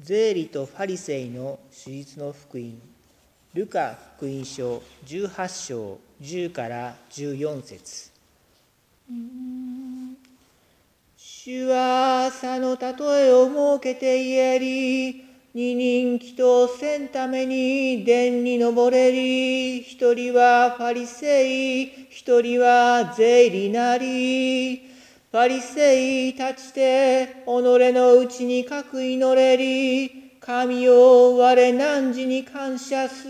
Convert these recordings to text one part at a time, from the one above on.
税理とファリセイの手術の福音ルカ福音書18章10から14節。主は朝の例えを設けて言えり二人祈祷せんために殿に登れり一人はファリセイ一人は税理なり。パリセイ立ちて、己のうちにかく祈れり、神を我汝に感謝す。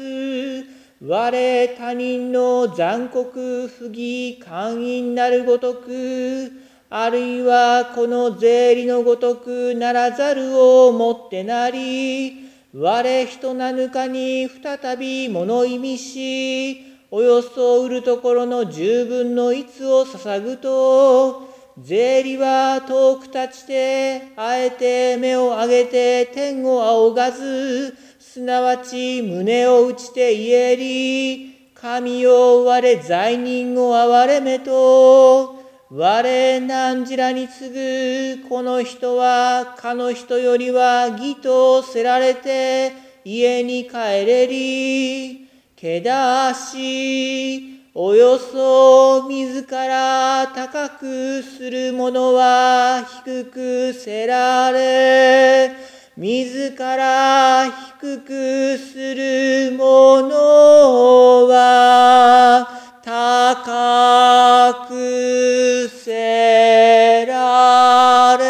我他人の残酷不義寛因なるごとく、あるいはこの税理のごとくならざるをもってなり、我人なぬかに再び物意味し、およそ売るところの十分の逸を捧ぐと、税理は遠く立ちて、あえて目を上げて天を仰がず、すなわち胸を打ちて言えり、神を我罪人を憐れめと、我何らに次ぐこの人はかの人よりは義とせられて家に帰れり、けだし、およそ自ら高くする者は低くせられ、自ら低くする者は高くせられ。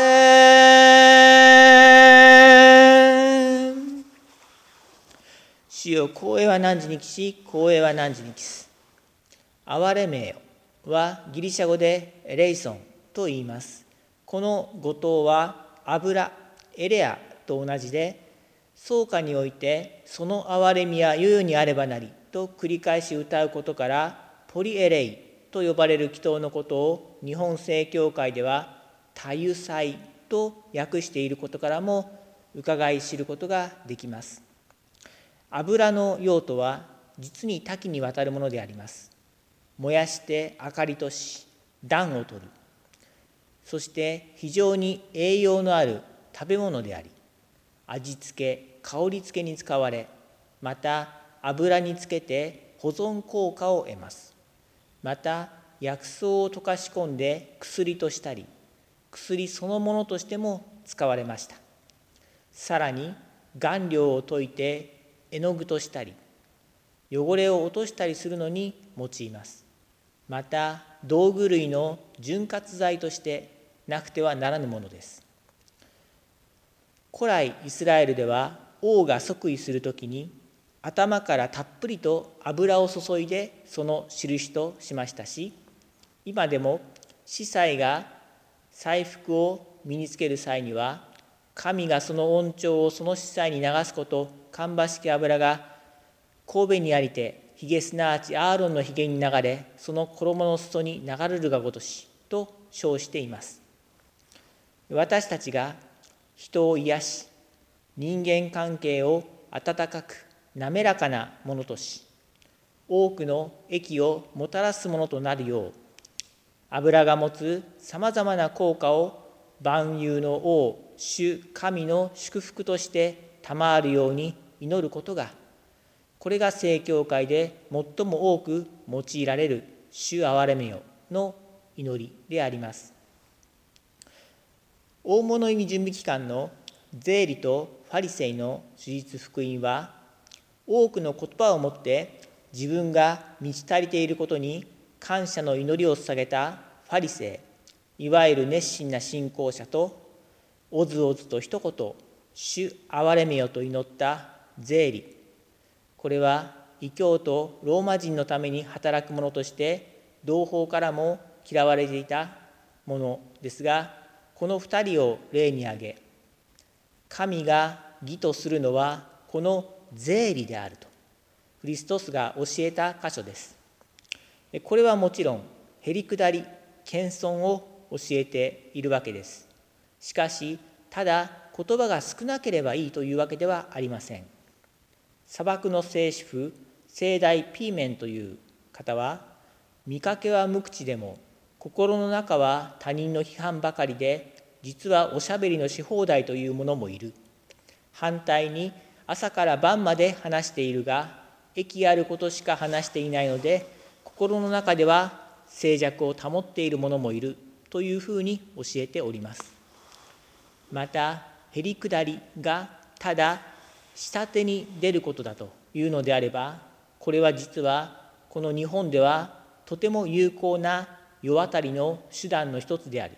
主よ、光栄は何時に帰し、光栄は何時に帰す。憐れめよはギリシャ語でレイソンと言います。この語頭は油、エレアと同じで、創価においてその憐れみは世々にあればなりと繰り返し歌うことから、ポリエレイと呼ばれる祈祷のことを日本正教会では多油祭と訳していることからも伺い知ることができます。油の用途は実に多岐にわたるものであります。燃やして明かりとし暖を取る。そして非常に栄養のある食べ物であり味付け香り付けに使われまた油につけて保存効果を得ます。また薬草を溶かし込んで薬としたり薬そのものとしても使われました。さらに顔料を溶いて絵の具としたり汚れを落としたりするのに用います。また道具類の潤滑剤としてなくてはならぬものです。古来イスラエルでは王が即位する時に頭からたっぷりと油を注いでその印としましたし今でも司祭が祭服を身につける際には神がその恩寵をその司祭に流すこと芳しき油が神戸にありてひげすなわちアーロンのひげに流れその衣の裾に流れるがごとしと称しています。私たちが人を癒し人間関係を温かく滑らかなものとし多くの益をもたらすものとなるよう油が持つさまざまな効果を万有の王主神の祝福として賜るように祈ることがこれが正教会で最も多く用いられる「主憐れめよ」の祈りであります。大物意味準備期間の税理とファリセイの手術福音は多くの言葉をもって自分が満ち足りていることに感謝の祈りを捧げたファリセイいわゆる熱心な信仰者とおずおずと一言「主憐れめよ」と祈った税理これは異教とローマ人のために働く者として同胞からも嫌われていたものですがこの2人を例に挙げ神が義とするのはこの税理であるとクリストスが教えた箇所です。これはもちろんへりくだり謙遜を教えているわけです。しかしただ言葉が少なければいいというわけではありません。砂漠の聖主婦聖大ピーメンという方は見かけは無口でも心の中は他人の批判ばかりで実はおしゃべりのし放題というものもいる。反対に朝から晩まで話しているが益あることしか話していないので心の中では静寂を保っている者もいるというふうに教えております。またへりくだりがただ下手に出ることだというのであればこれは実はこの日本ではとても有効な世渡りの手段の一つである。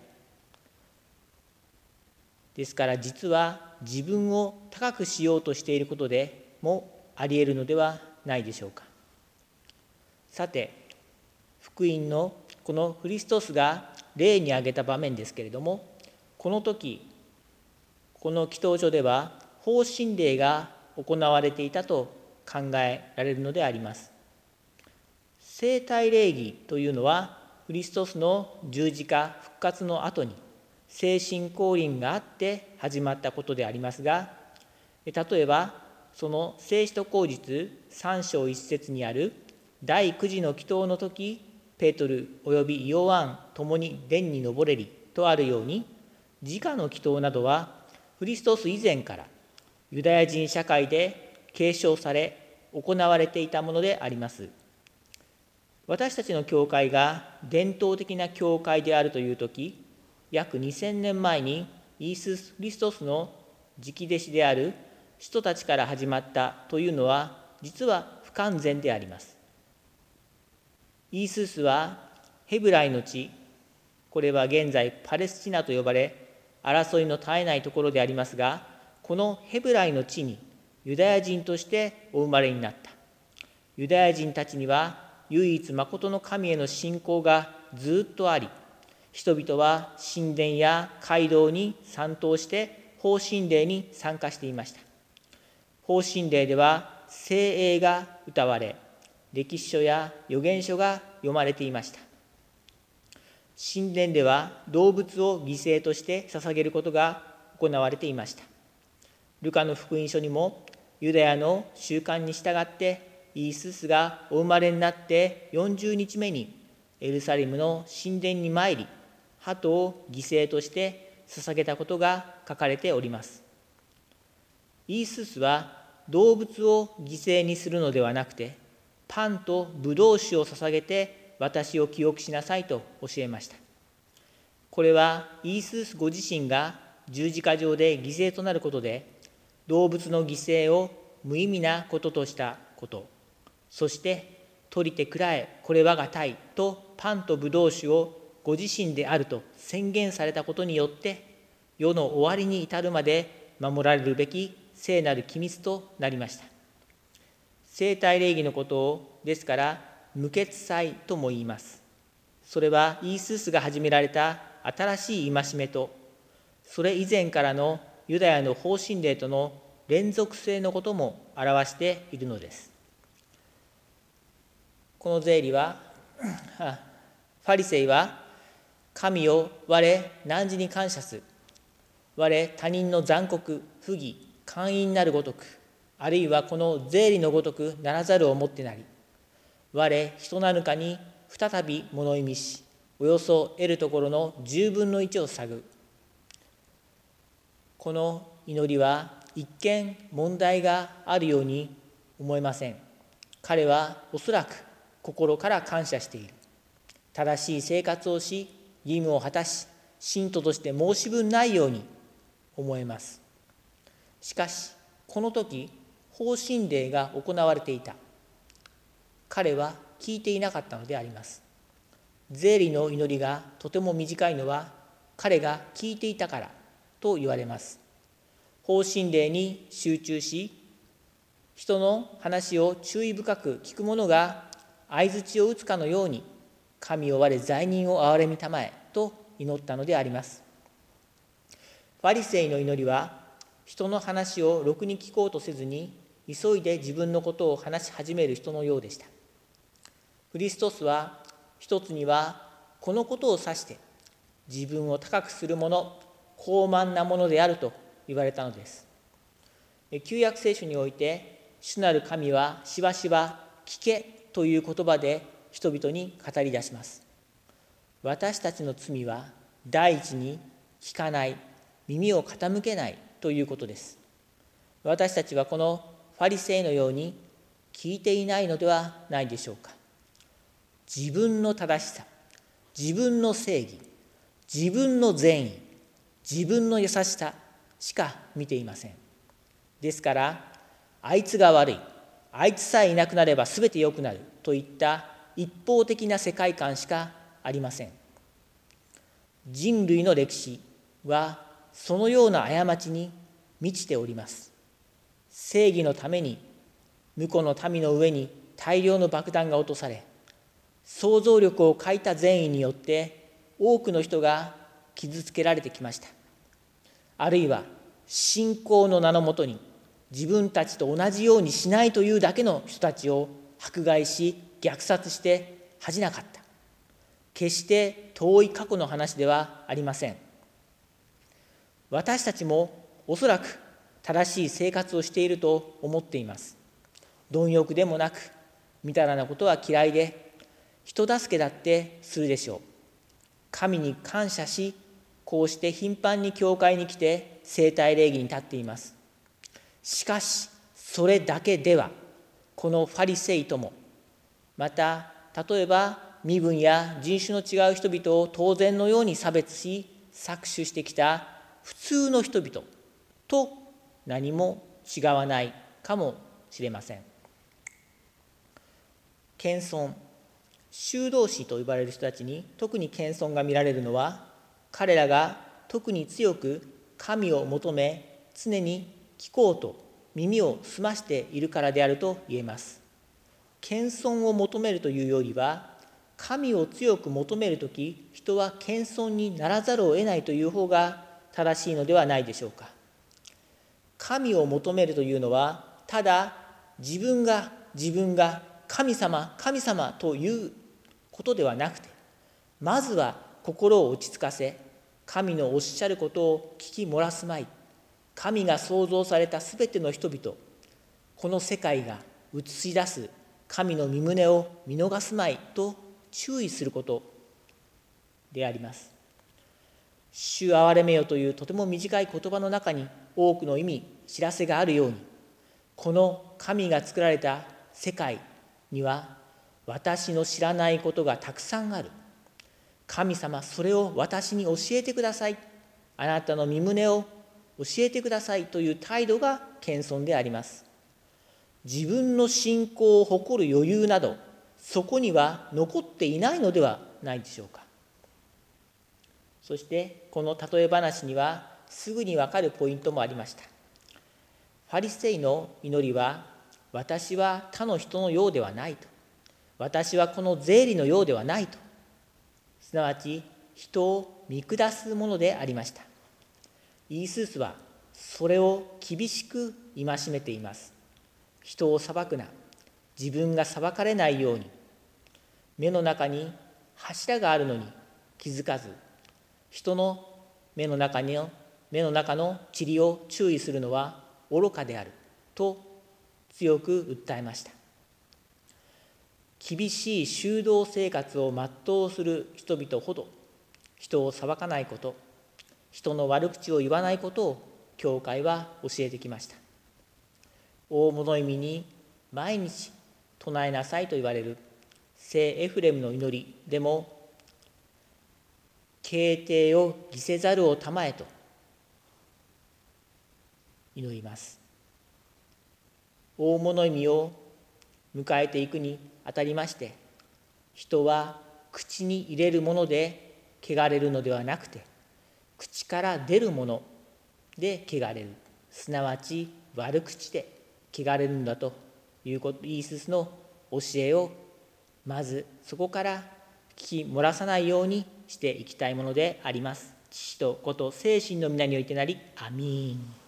ですから実は自分を高くしようとしていることでもありえるのではないでしょうか。さて福音のこのクリストスが例に挙げた場面ですけれどもこの時この祈祷所では法神礼が行われていたと考えられるのであります。生体礼儀というのはクリストスの十字架復活の後に精神降臨があって始まったことでありますが例えばその聖使徒口実3章1節にある第9次の祈祷の時ペトルおよびイオワン共に殿に登れりとあるように自家の祈祷などはクリストス以前からユダヤ人社会で継承され行われていたものであります。私たちの教会が伝統的な教会であるという時約2000年前にイース・クリストスの直弟子である人たちから始まったというのは実は不完全であります。イースースはヘブライの地これは現在パレスチナと呼ばれ争いの絶えないところでありますがこのヘブライの地にユダヤ人としてお生まれになった。ユダヤ人たちには唯一まことの神への信仰がずっとあり人々は神殿や街道に参祷して法神礼に参加していました。法神礼では聖詠が歌われ歴史書や預言書が読まれていました。神殿では動物を犠牲として捧げることが行われていました。ルカの福音書にもユダヤの習慣に従ってイーススがお生まれになって40日目にエルサレムの神殿に参り鳩を犠牲として捧げたことが書かれております。イーススは動物を犠牲にするのではなくてパンとブドウ酒を捧げて私を記憶しなさいと教えました。これはイースースご自身が十字架上で犠牲となることで動物の犠牲を無意味なこととしたこと。そして取りてくらえこれ我が体とパンとブドウ酒をご自身であると宣言されたことによって世の終わりに至るまで守られるべき聖なる機密となりました。生体礼儀のことをですから無血祭とも言います。それはイースースが始められた新しい戒めとそれ以前からのユダヤの方針令との連続性のことも表しているのです。この税理はファリセイは神を我汝に感謝す。我他人の残酷不義寛因なるごとくあるいはこの税理のごとくならざるをもってなり我人なるかに再び物意味しおよそ得るところの10分の1を探る。この祈りは一見問題があるように思えません。彼はおそらく心から感謝している。正しい生活をし義務を果たし信徒として申し分ないように思えます。しかしこの時方針令が行われていた。彼は聞いていなかったのであります。税理の祈りがとても短いのは彼が聞いていたから。と言われます。方針令に集中し人の話を注意深く聞く者が相づちを打つかのように神を我罪人を憐れみたまえと祈ったのであります。ファリセイの祈りは人の話をろくに聞こうとせずに急いで自分のことを話し始める人のようでした。クリストスは一つにはこのことを指して自分を高くする者高慢なものであると言われたのです。旧約聖書において主なる神はしばしば聞けという言葉で人々に語り出します。私たちの罪は第一に聞かない耳を傾けないということです。私たちはこのファリセイのように聞いていないのではないでしょうか。自分の正しさ自分の正義自分の善意自分の優しさしか見ていません。ですからあいつが悪い。あいつさえいなくなれば全て良くなるといった一方的な世界観しかありません。人類の歴史はそのような過ちに満ちております。正義のために婿の民の上に大量の爆弾が落とされ想像力を欠いた善意によって多くの人が傷つけられてきました。あるいは信仰の名のもとに自分たちと同じようにしないというだけの人たちを迫害し虐殺して恥じなかった。決して遠い過去の話ではありません。私たちもおそらく正しい生活をしていると思っています。貪欲でもなくみたらなことは嫌いで人助けだってするでしょう。神に感謝しこうして頻繁に教会に来て生体礼儀に立っています。しかしそれだけではこのファリセイともまた例えば身分や人種の違う人々を当然のように差別し搾取してきた普通の人々と何も違わないかもしれません。謙遜。修道士と呼ばれる人たちに特に謙遜が見られるのは彼らが特に強く神を求め常に聞こうと耳を澄ましているからであると言えます。謙遜を求めるというよりは神を強く求める時人は謙遜にならざるを得ないという方が正しいのではないでしょうか。神を求めるというのはただ自分が自分が神様神様ということではなくてまずは心を落ち着かせ神のおっしゃることを聞き漏らすまい神が創造されたすべての人々この世界が映し出す神の身旨を見逃すまいと注意することであります。主憐れめよというとても短い言葉の中に多くの意味知らせがあるようにこの神が作られた世界には私の知らないことがたくさんある。神様それを私に教えてください。あなたの身旨を教えてくださいという態度が謙遜であります。自分の信仰を誇る余裕などそこには残っていないのではないでしょうか。そしてこの例え話にはすぐにわかるポイントもありました。ファリセイの祈りは私は他の人のようではないと。私はこの税理のようではないと。すなわち人を見下すものでありました。イースースはそれを厳しく戒めています。人を裁くな。自分が裁かれないように。目の中に柱があるのに気づかず。人の目の中に目の中の塵を注意するのは愚かである。と強く訴えました。厳しい修道生活を全うする人々ほど人を裁かないこと人の悪口を言わないことを教会は教えてきました。大物意味に毎日唱えなさいと言われる聖エフレムの祈りでも敬帝を犠せざるをたまえと祈ります。大物意味を迎えていくにあたりまして人は口に入れるもので汚れるのではなくて口から出るもので汚れるすなわち悪口で汚れるんだということイーススの教えをまずそこから聞き漏らさないようにしていきたいものであります。父と子と精神の皆においてなり、アミーン。